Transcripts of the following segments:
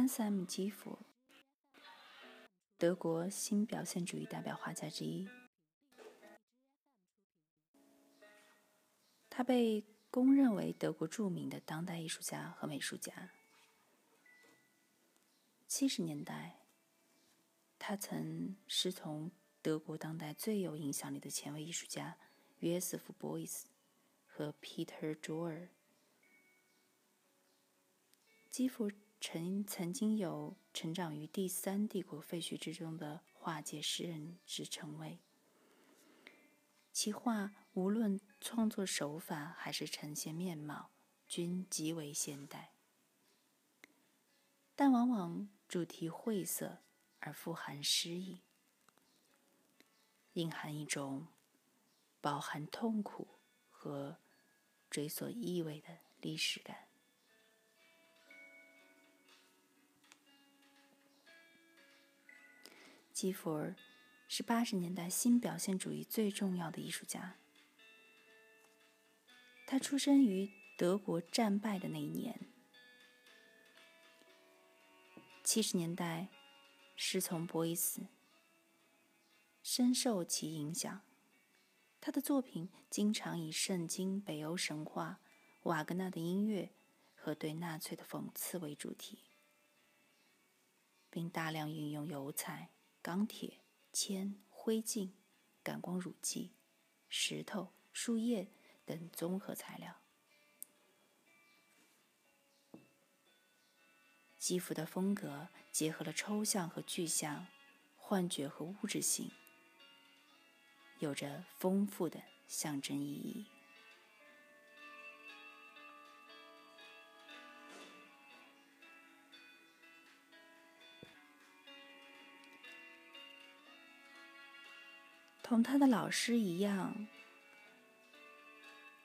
安塞姆·基弗，德国新表现主义代表画家之一。他被公认为德国著名的当代艺术家和美术家。七十年代，他曾师从德国当代最有影响力的前卫艺术家约瑟夫·波伊斯和 Peter 卓尔。基弗曾曾经有“成长于第三帝国废墟之中的画界诗人”之称谓。其画无论创作手法还是呈现面貌，均极为现代，但往往主题晦涩而富含诗意，蕴含一种饱含痛苦和追索意味的历史感。基弗尔。是八十年代新表现主义最重要的艺术家。他出生于德国战败的那一年。七十年代，师从博伊斯，深受其影响。他的作品经常以圣经、北欧神话、瓦格纳的音乐和对纳粹的讽刺为主题，并大量运用油彩、钢铁。铅、灰烬、感光乳剂、石头、树叶等综合材料。基弗的风格结合了抽象和具象、幻觉和物质性，有着丰富的象征意义。同他的老师一样，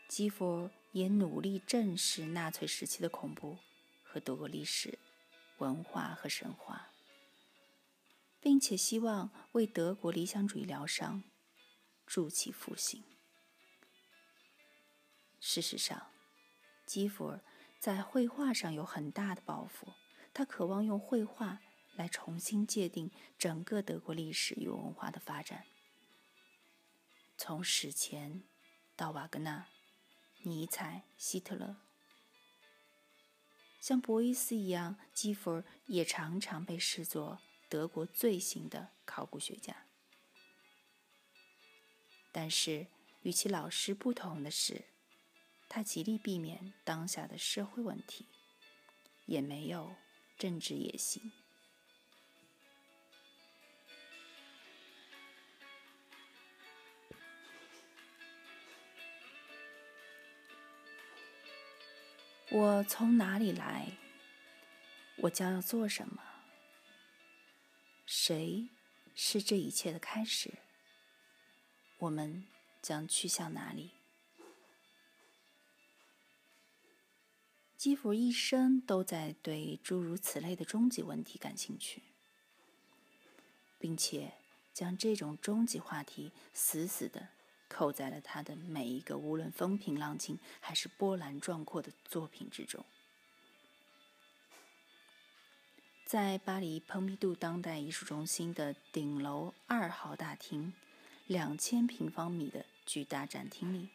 基弗也努力正视纳粹时期的恐怖和德国历史、文化和神话，并且希望为德国理想主义疗伤，助其复兴。事实上，基弗尔在绘画上有很大的抱负，他渴望用绘画来重新界定整个德国历史与文化的发展。从史前到瓦格纳、尼采、希特勒，像博伊斯一样，基弗尔也常常被视作德国最新的考古学家。但是与其老师不同的是，他极力避免当下的社会问题，也没有政治野心。我从哪里来？我将要做什么？谁是这一切的开始？我们将去向哪里？基弗一生都在对诸如此类的终极问题感兴趣，并且将这种终极话题死死的。扣在了他的每一个无论风平浪静还是波澜壮阔的作品之中。在巴黎蓬皮杜当代艺术中心的顶楼二号大厅，两千平方米的巨大展厅里，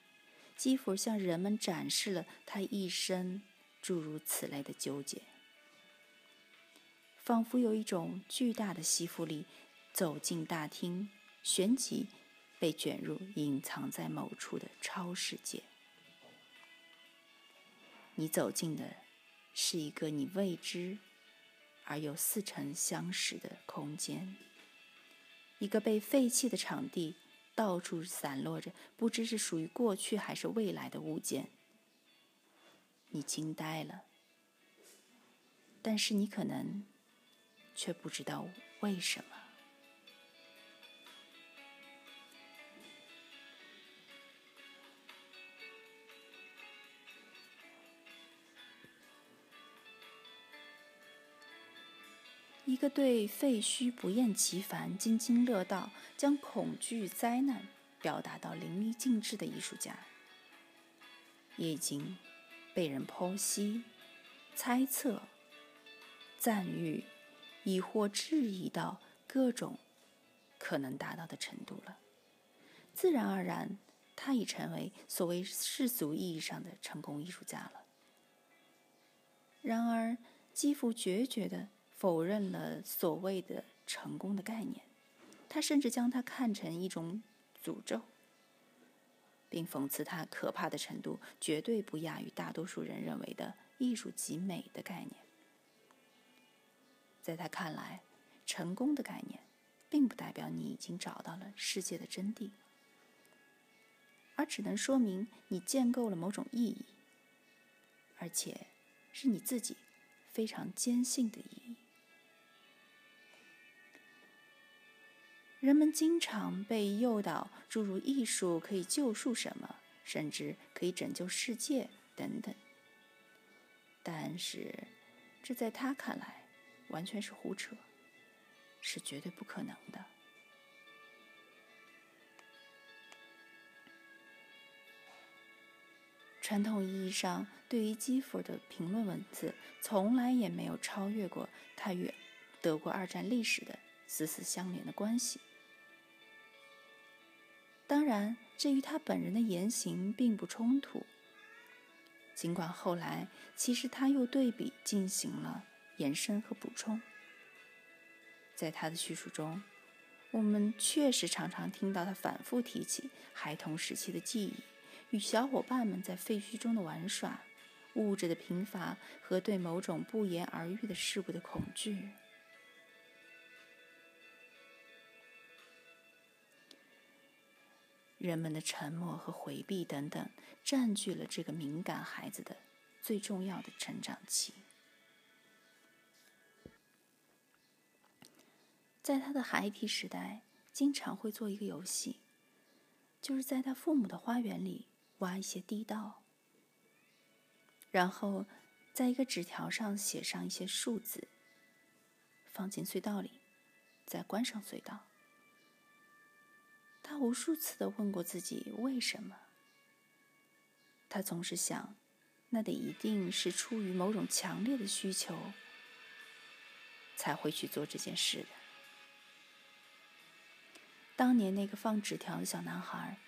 基弗向人们展示了他一生诸如此类的纠结，仿佛有一种巨大的吸附力，走进大厅，旋即。被卷入隐藏在某处的超世界。你走进的是一个你未知而又似曾相识的空间，一个被废弃的场地，到处散落着不知是属于过去还是未来的物件。你惊呆了，但是你可能却不知道为什么。一个对废墟不厌其烦、津津乐道，将恐惧、灾难表达到淋漓尽致的艺术家，也已经被人剖析、猜测、赞誉，亦或质疑到各种可能达到的程度了。自然而然，他已成为所谓世俗意义上的成功艺术家了。然而，基辅决绝的否认了所谓的成功的概念，他甚至将它看成一种诅咒，并讽刺它可怕的程度绝对不亚于大多数人认为的艺术极美的概念。在他看来，成功的概念并不代表你已经找到了世界的真谛，而只能说明你建构了某种意义，而且。是你自己非常坚信的意义。人们经常被诱导，诸如艺术可以救赎什么，甚至可以拯救世界等等。但是，这在他看来完全是胡扯，是绝对不可能的。传统意义上，对于基辅的评论文字，从来也没有超越过他与德国二战历史的死死相连的关系。当然，这与他本人的言行并不冲突。尽管后来，其实他又对比进行了延伸和补充。在他的叙述中，我们确实常常听到他反复提起孩童时期的记忆。与小伙伴们在废墟中的玩耍，物质的贫乏和对某种不言而喻的事物的恐惧，人们的沉默和回避等等，占据了这个敏感孩子的最重要的成长期。在他的孩提时代，经常会做一个游戏，就是在他父母的花园里。挖一些地道，然后在一个纸条上写上一些数字，放进隧道里，再关上隧道。他无数次的问过自己为什么。他总是想，那得一定是出于某种强烈的需求，才会去做这件事的。当年那个放纸条的小男孩。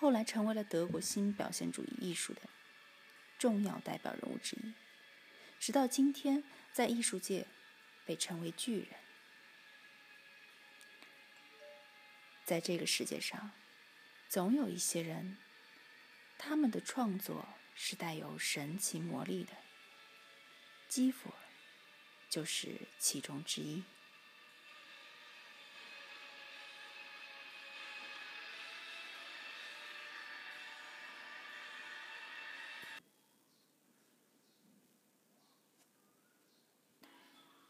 后来成为了德国新表现主义艺术的重要代表人物之一，直到今天，在艺术界被称为巨人。在这个世界上，总有一些人，他们的创作是带有神奇魔力的。基弗就是其中之一。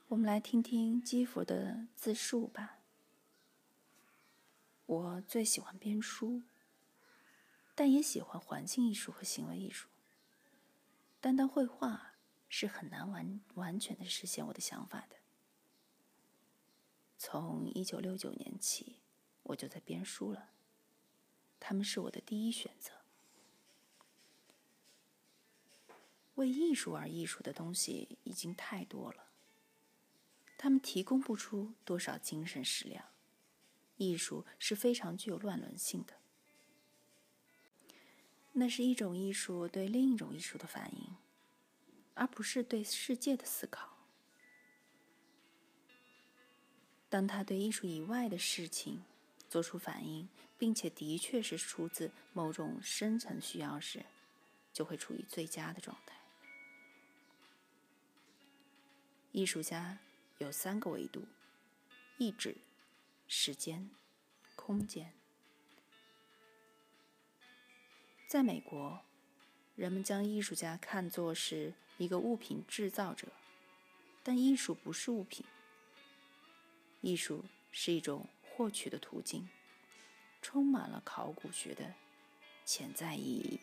我们来听听基弗的自述吧。我最喜欢编书，但也喜欢环境艺术和行为艺术。单单绘画是很难完完全的实现我的想法的。从一九六九年起，我就在编书了，他们是我的第一选择。为艺术而艺术的东西已经太多了。他们提供不出多少精神食粮。艺术是非常具有乱伦性的，那是一种艺术对另一种艺术的反应，而不是对世界的思考。当他对艺术以外的事情做出反应，并且的确是出自某种深层需要时，就会处于最佳的状态。艺术家。有三个维度：意志、时间、空间。在美国，人们将艺术家看作是一个物品制造者，但艺术不是物品。艺术是一种获取的途径，充满了考古学的潜在意义。